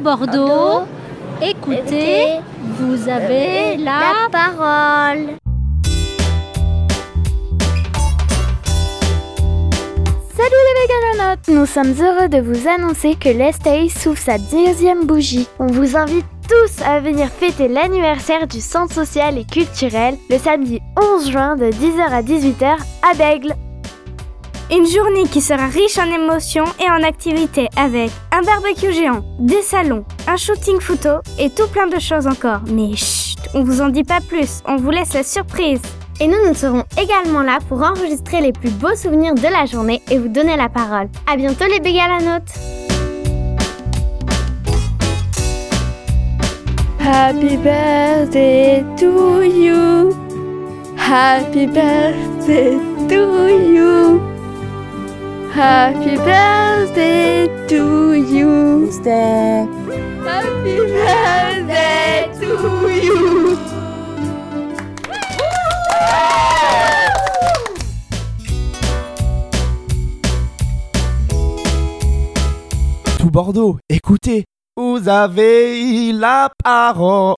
Bordeaux, écoutez, vous avez la... la parole. Salut les véganonautes Nous sommes heureux de vous annoncer que l'Estay souffle sa deuxième bougie. On vous invite tous à venir fêter l'anniversaire du Centre social et culturel le samedi 11 juin de 10h à 18h à Bègle. Une journée qui sera riche en émotions et en activités avec un barbecue géant, des salons, un shooting photo et tout plein de choses encore. Mais chut, on vous en dit pas plus, on vous laisse la surprise. Et nous, nous serons également là pour enregistrer les plus beaux souvenirs de la journée et vous donner la parole. À bientôt les bégalanotes Happy birthday to you. Happy birthday to you. Happy birthday to you. Happy birthday to you. Tout Bordeaux, écoutez, vous avez la parole.